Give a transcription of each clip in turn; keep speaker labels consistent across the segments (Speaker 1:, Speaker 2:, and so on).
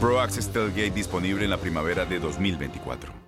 Speaker 1: Pro Access Tailgate disponible en la primavera de 2024.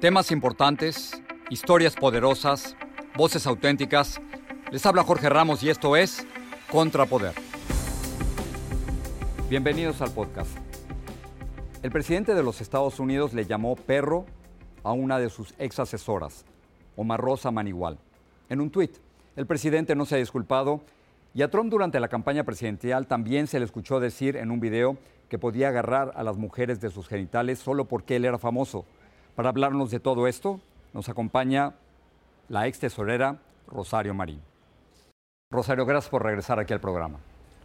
Speaker 2: Temas importantes, historias poderosas, voces auténticas. Les habla Jorge Ramos y esto es Contrapoder. Bienvenidos al podcast. El presidente de los Estados Unidos le llamó perro a una de sus ex asesoras, Omar Rosa Manigual. En un tuit, el presidente no se ha disculpado y a Trump durante la campaña presidencial también se le escuchó decir en un video que podía agarrar a las mujeres de sus genitales solo porque él era famoso. Para hablarnos de todo esto, nos acompaña la ex tesorera Rosario Marín. Rosario, gracias por regresar aquí al programa.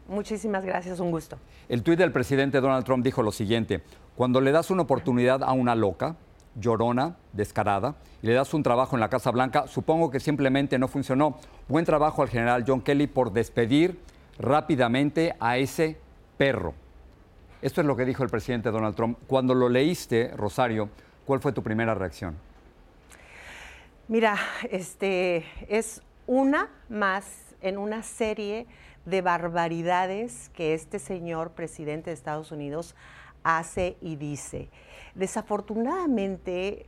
Speaker 3: Muchísimas gracias, un gusto.
Speaker 2: El tuit del presidente Donald Trump dijo lo siguiente, cuando le das una oportunidad a una loca, llorona, descarada, y le das un trabajo en la Casa Blanca, supongo que simplemente no funcionó. Buen trabajo al general John Kelly por despedir rápidamente a ese perro. Esto es lo que dijo el presidente Donald Trump. Cuando lo leíste, Rosario, ¿Cuál fue tu primera reacción?
Speaker 3: Mira, este es una más en una serie de barbaridades que este señor presidente de Estados Unidos hace y dice. Desafortunadamente,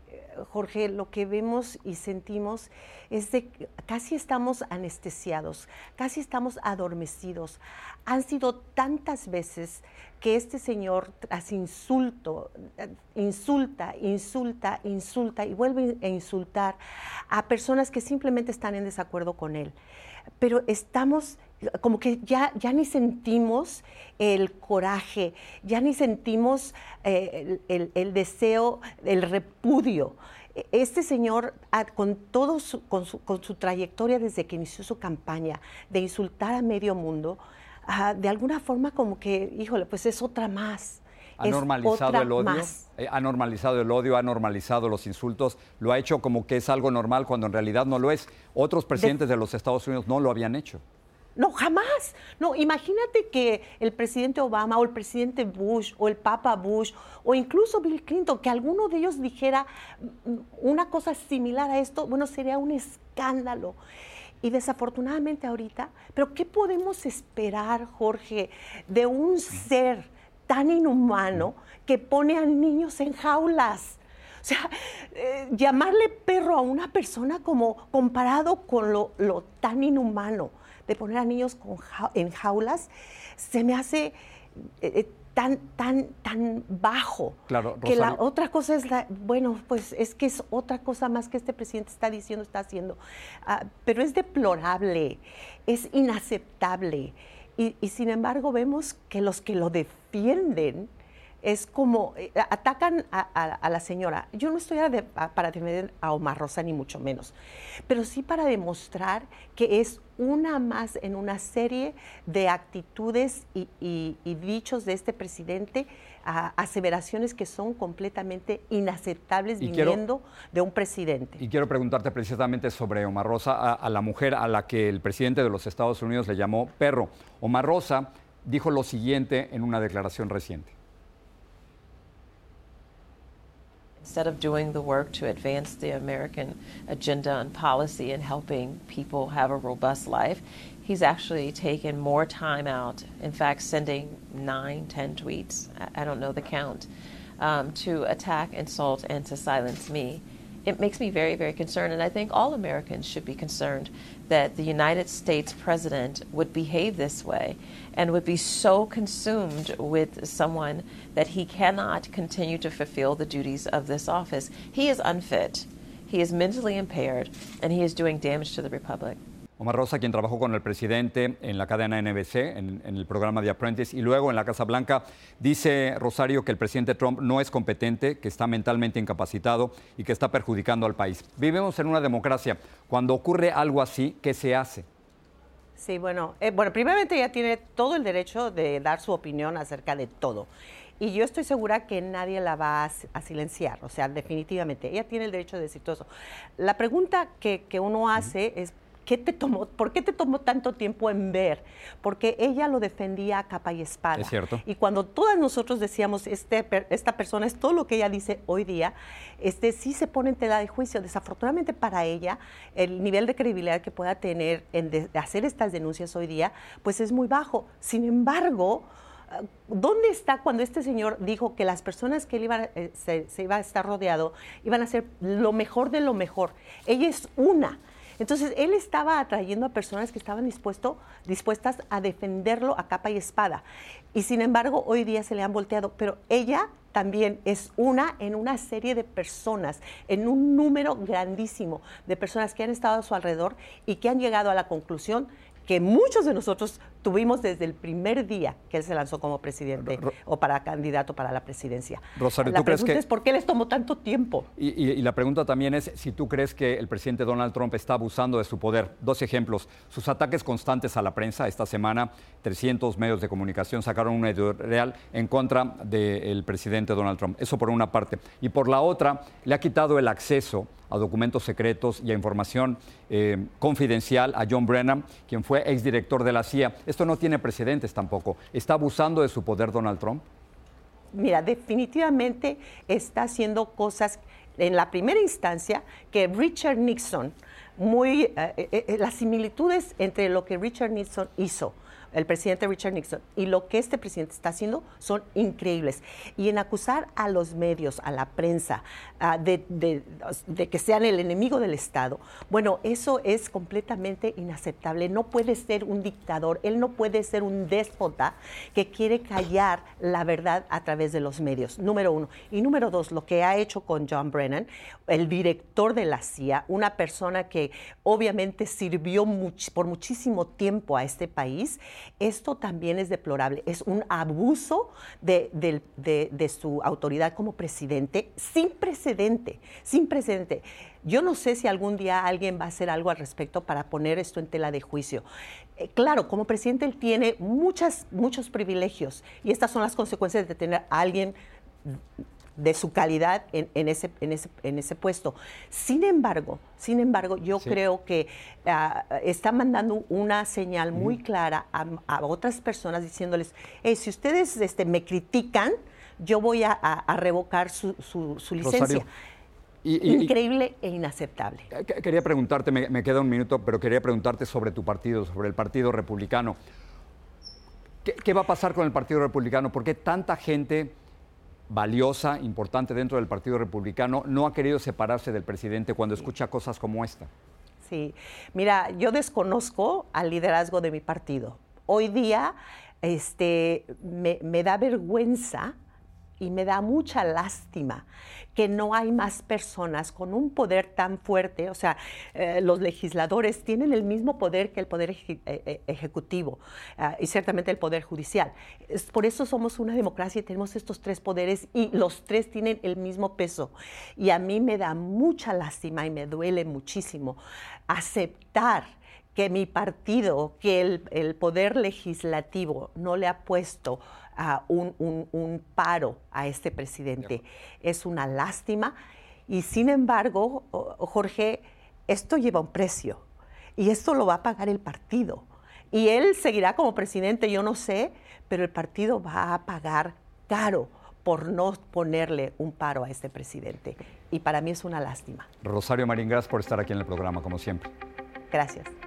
Speaker 3: Jorge, lo que vemos y sentimos es de casi estamos anestesiados, casi estamos adormecidos. Han sido tantas veces que este señor tras insulto, insulta, insulta, insulta y vuelve a insultar a personas que simplemente están en desacuerdo con él. Pero estamos como que ya, ya ni sentimos el coraje, ya ni sentimos eh, el, deseo, el repudio. Este señor, ah, con, todo con, su, trayectoria desde que inició su campaña de insultar a medio mundo, de alguna forma como que, híjole, pues es otra más.
Speaker 2: Ha normalizado el odio, eh, ha normalizado el odio, ha normalizado los insultos, lo ha hecho como que es algo normal cuando en realidad no lo es. Otros presidentes de los Estados Unidos no lo habían hecho.
Speaker 3: No, jamás. No, imagínate que el presidente Obama o el presidente Bush o el Papa Bush o incluso Bill Clinton, que alguno de ellos dijera mm, una cosa similar a esto, bueno, sería un escándalo. Y desafortunadamente ahorita, pero ¿qué podemos esperar, Jorge, de un ser tan inhumano que pone a niños en jaulas? O sea, eh, llamarle perro a una persona como comparado con lo, lo tan inhumano de poner a niños en jaulas, se me hace eh, eh, tan, tan, tan bajo.
Speaker 2: Claro,
Speaker 3: que la otra cosa es la, bueno, pues es que es otra cosa más que este presidente está diciendo, está haciendo. Ah, pero es deplorable, es inaceptable Y, y sin embargo vemos que los que lo defienden es como eh, atacan a, la señora. Yo no estoy para defender a Omar Rosa, ni mucho menos, pero sí para demostrar que es una más en una serie de actitudes y, dichos de este presidente, aseveraciones que son completamente inaceptables viniendo de un presidente.
Speaker 2: Y quiero preguntarte precisamente sobre Omar Rosa, a la mujer a la que el presidente de los Estados Unidos le llamó perro. Omar Rosa dijo lo siguiente en una declaración reciente.
Speaker 4: Instead of doing the work to advance the American agenda and policy and helping people have a robust life, he's actually taken more time out, in fact, sending nine, ten tweets, I don't know the count, um, to attack, insult, and to silence me it makes me very, very concerned. And I think all Americans should be concerned that the United States president would behave this way and would be so consumed with someone that he cannot continue to fulfill the duties of this office. He is unfit, he is mentally impaired, and he is doing damage to the Republic.
Speaker 2: Omar Rosa, quien trabajó con el presidente en la cadena NBC, en, el programa de Apprentice, y luego en la Casa Blanca, dice Rosario que el presidente Trump no es competente, que está mentalmente incapacitado y que está perjudicando al país. Vivimos en una democracia. Cuando ocurre algo así, ¿qué se hace?
Speaker 3: Sí, bueno, eh, bueno, primeramente ella tiene todo el derecho de dar su opinión acerca de todo. Y yo estoy segura que nadie la va a, silenciar, o sea, definitivamente. Ella tiene el derecho de decir todo eso. La pregunta que, que uno hace es, te tomó, ¿por qué te tomó tanto tiempo en ver? Porque ella lo defendía a capa y espada.
Speaker 2: Es cierto.
Speaker 3: Y cuando todas nosotros decíamos, este, esta persona es todo lo que ella dice hoy día, este, sí se pone en tela de juicio. Desafortunadamente para ella, el nivel de credibilidad que pueda tener en hacer estas denuncias hoy día, pues es muy bajo. Sin embargo, ¿Dónde está cuando este señor dijo que las personas que él iba, eh, se, se, iba a estar rodeado iban a ser lo mejor de lo mejor? Ella es una. Entonces, él estaba atrayendo a personas que estaban dispuesto, dispuestas a defenderlo a capa y espada. Y sin embargo, hoy día se le han volteado. Pero ella también es una en una serie de personas, en un número grandísimo de personas que han estado a su alrededor y que han llegado a la conclusión que muchos de nosotros tuvimos desde el primer día que él se lanzó como presidente o para candidato para la presidencia.
Speaker 2: Rosario,
Speaker 3: la
Speaker 2: ¿tú crees
Speaker 3: que... es por qué les tomó tanto tiempo.
Speaker 2: Y, la pregunta también es si tú crees que el presidente Donald Trump está abusando de su poder. Dos ejemplos. Sus ataques constantes a la prensa. Esta semana 300 medios de comunicación sacaron una editorial en contra del presidente Donald Trump. Eso por una parte. Y por la otra, le ha quitado el acceso a documentos secretos y a información eh, confidencial a John Brennan, quien fue exdirector de la CIA. Esto no tiene precedentes tampoco. ¿Está abusando de su poder Donald Trump?
Speaker 3: Mira, definitivamente está haciendo cosas en la primera instancia que Richard Nixon, muy, eh, eh, las similitudes entre lo que Richard Nixon hizo el presidente Richard Nixon. Y lo que este presidente está haciendo son increíbles. Y en acusar a los medios, a la prensa, de, que sean el enemigo del Estado, bueno, eso es completamente inaceptable. No puede ser un dictador, él no puede ser un déspota que quiere callar la verdad a través de los medios, número uno. Y número dos, lo que ha hecho con John Brennan, el director de la CIA, una persona que obviamente sirvió por muchísimo tiempo a este país, esto también es deplorable. Es un abuso de, su autoridad como presidente sin precedente, sin precedente. Yo no sé si algún día alguien va a hacer algo al respecto para poner esto en tela de juicio. Eh, claro, como presidente él tiene muchas, muchos privilegios y estas son las consecuencias de tener a alguien de su calidad en, ese, en, ese, en ese puesto. Sin embargo, sin embargo, yo creo que ah, está mandando una señal muy clara a, otras personas diciéndoles, si ustedes este, me critican, yo voy a, revocar su, su, licencia. Increíble e inaceptable.
Speaker 2: Eh, quería preguntarte, me, queda un minuto, pero quería preguntarte sobre tu partido, sobre el Partido Republicano. ¿Qué, ¿Qué, va a pasar con el Partido Republicano? ¿Por qué tanta gente valiosa, importante dentro del Partido Republicano, no ha querido separarse del presidente cuando escucha cosas como esta.
Speaker 3: Sí, mira, yo desconozco al liderazgo de mi partido. Hoy día este, me, da vergüenza y me da mucha lástima que no hay más personas con un poder tan fuerte, o sea, eh, los legisladores tienen el mismo poder que el poder eh, eh, ejecutivo y ciertamente el poder judicial. por eso somos una democracia y tenemos estos tres poderes y los tres tienen el mismo peso. Y a mí me da mucha lástima y me duele muchísimo aceptar que mi partido, que el poder legislativo no le ha puesto un, paro a este presidente. Es una lástima y sin embargo, Jorge, esto lleva un precio y esto lo va a pagar el partido. Y él seguirá como presidente, yo no sé, pero el partido va a pagar caro por no ponerle un paro a este presidente. Y para mí es una lástima.
Speaker 2: Rosario Marín, gracias por estar aquí en el programa, como siempre.
Speaker 3: Gracias.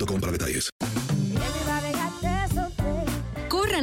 Speaker 5: Boost Mobile para detalles.